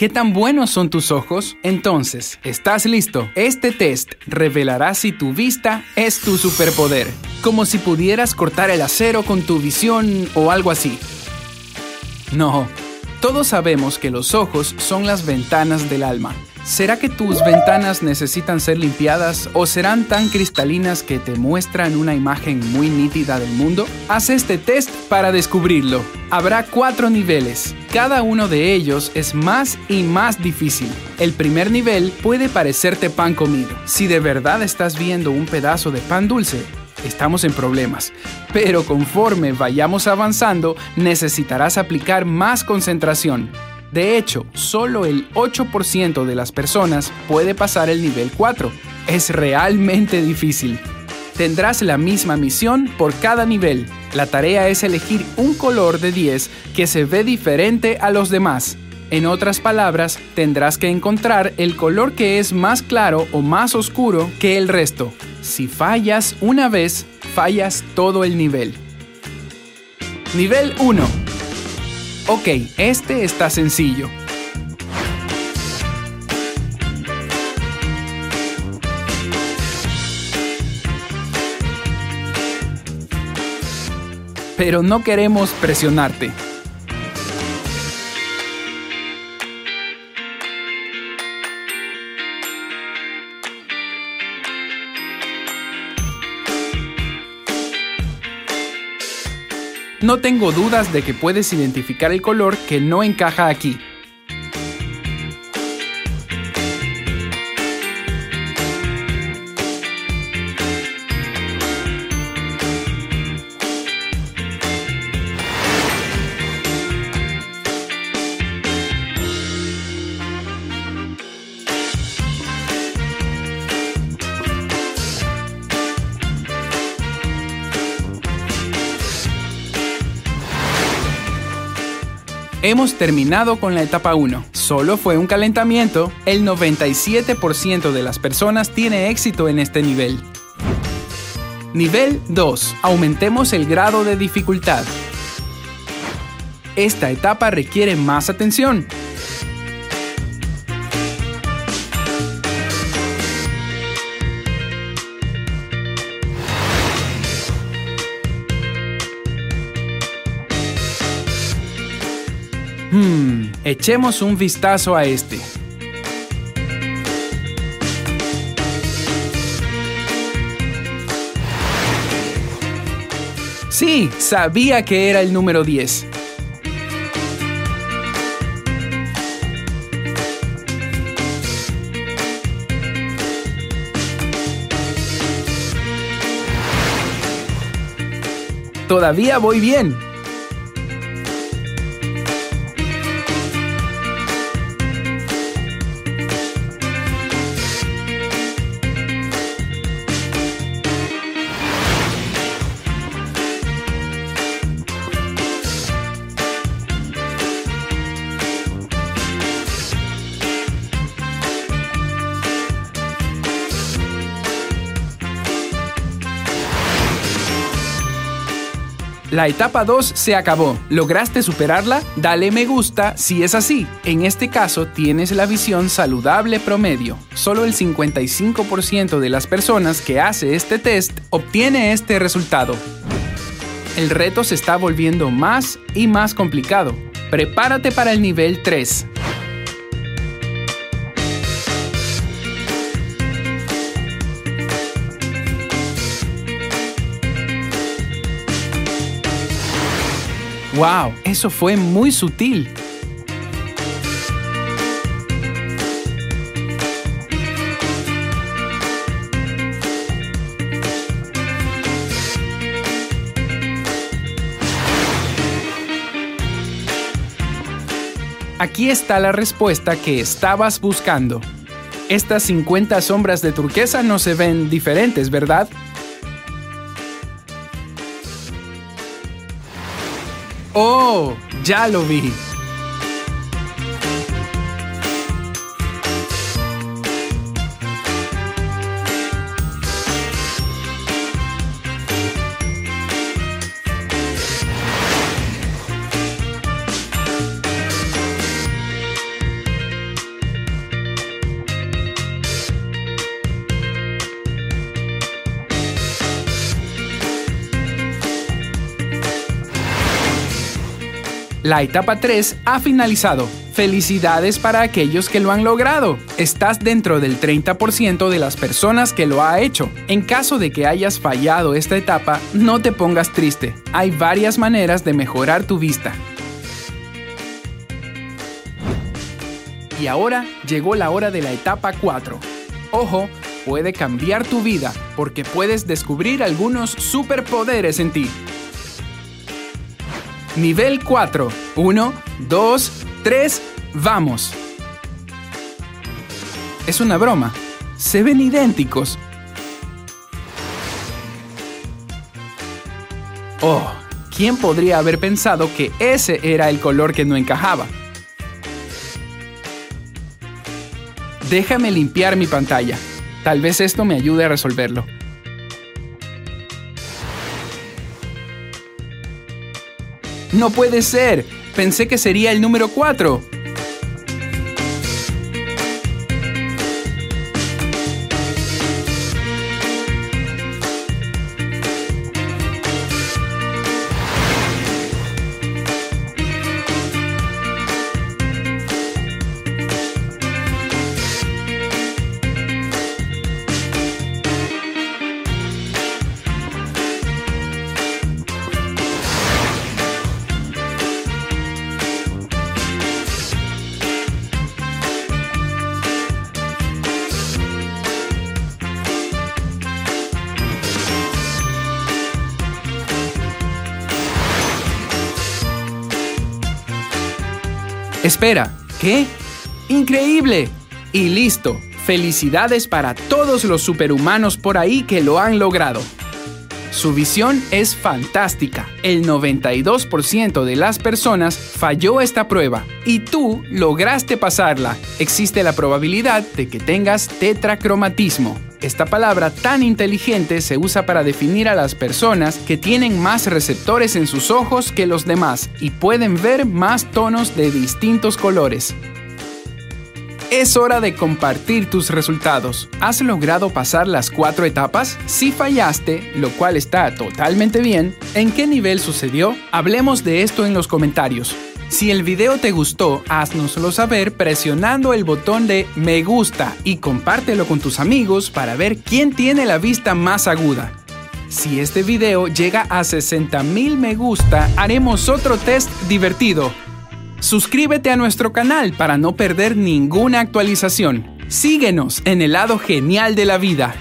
¿Qué tan buenos son tus ojos? Entonces, ¿estás listo? Este test revelará si tu vista es tu superpoder, como si pudieras cortar el acero con tu visión o algo así. No, todos sabemos que los ojos son las ventanas del alma. ¿Será que tus ventanas necesitan ser limpiadas o serán tan cristalinas que te muestran una imagen muy nítida del mundo? Haz este test para descubrirlo. Habrá cuatro niveles. Cada uno de ellos es más y más difícil. El primer nivel puede parecerte pan comido. Si de verdad estás viendo un pedazo de pan dulce, estamos en problemas. Pero conforme vayamos avanzando, necesitarás aplicar más concentración. De hecho, solo el 8% de las personas puede pasar el nivel 4. Es realmente difícil. Tendrás la misma misión por cada nivel. La tarea es elegir un color de 10 que se ve diferente a los demás. En otras palabras, tendrás que encontrar el color que es más claro o más oscuro que el resto. Si fallas una vez, fallas todo el nivel. Nivel 1 Ok, este está sencillo. Pero no queremos presionarte. No tengo dudas de que puedes identificar el color que no encaja aquí. Hemos terminado con la etapa 1. Solo fue un calentamiento. El 97% de las personas tiene éxito en este nivel. Nivel 2. Aumentemos el grado de dificultad. Esta etapa requiere más atención. Hmm, echemos un vistazo a este. Sí, sabía que era el número 10. Todavía voy bien. La etapa 2 se acabó. ¿Lograste superarla? Dale me gusta si es así. En este caso tienes la visión saludable promedio. Solo el 55% de las personas que hace este test obtiene este resultado. El reto se está volviendo más y más complicado. Prepárate para el nivel 3. ¡Wow! Eso fue muy sutil. Aquí está la respuesta que estabas buscando. Estas 50 sombras de turquesa no se ven diferentes, ¿verdad? Oh, ya lo vi. La etapa 3 ha finalizado. Felicidades para aquellos que lo han logrado. Estás dentro del 30% de las personas que lo ha hecho. En caso de que hayas fallado esta etapa, no te pongas triste. Hay varias maneras de mejorar tu vista. Y ahora llegó la hora de la etapa 4. Ojo, puede cambiar tu vida porque puedes descubrir algunos superpoderes en ti. Nivel 4. 1, 2, 3, vamos. Es una broma. Se ven idénticos. Oh, ¿quién podría haber pensado que ese era el color que no encajaba? Déjame limpiar mi pantalla. Tal vez esto me ayude a resolverlo. No puede ser. Pensé que sería el número 4. Espera, ¿qué? ¡Increíble! Y listo. Felicidades para todos los superhumanos por ahí que lo han logrado. Su visión es fantástica. El 92% de las personas falló esta prueba y tú lograste pasarla. Existe la probabilidad de que tengas tetracromatismo. Esta palabra tan inteligente se usa para definir a las personas que tienen más receptores en sus ojos que los demás y pueden ver más tonos de distintos colores. Es hora de compartir tus resultados. ¿Has logrado pasar las cuatro etapas? Si fallaste, lo cual está totalmente bien, ¿en qué nivel sucedió? Hablemos de esto en los comentarios. Si el video te gustó, haznoslo saber presionando el botón de me gusta y compártelo con tus amigos para ver quién tiene la vista más aguda. Si este video llega a 60.000 me gusta, haremos otro test divertido. Suscríbete a nuestro canal para no perder ninguna actualización. Síguenos en el lado genial de la vida.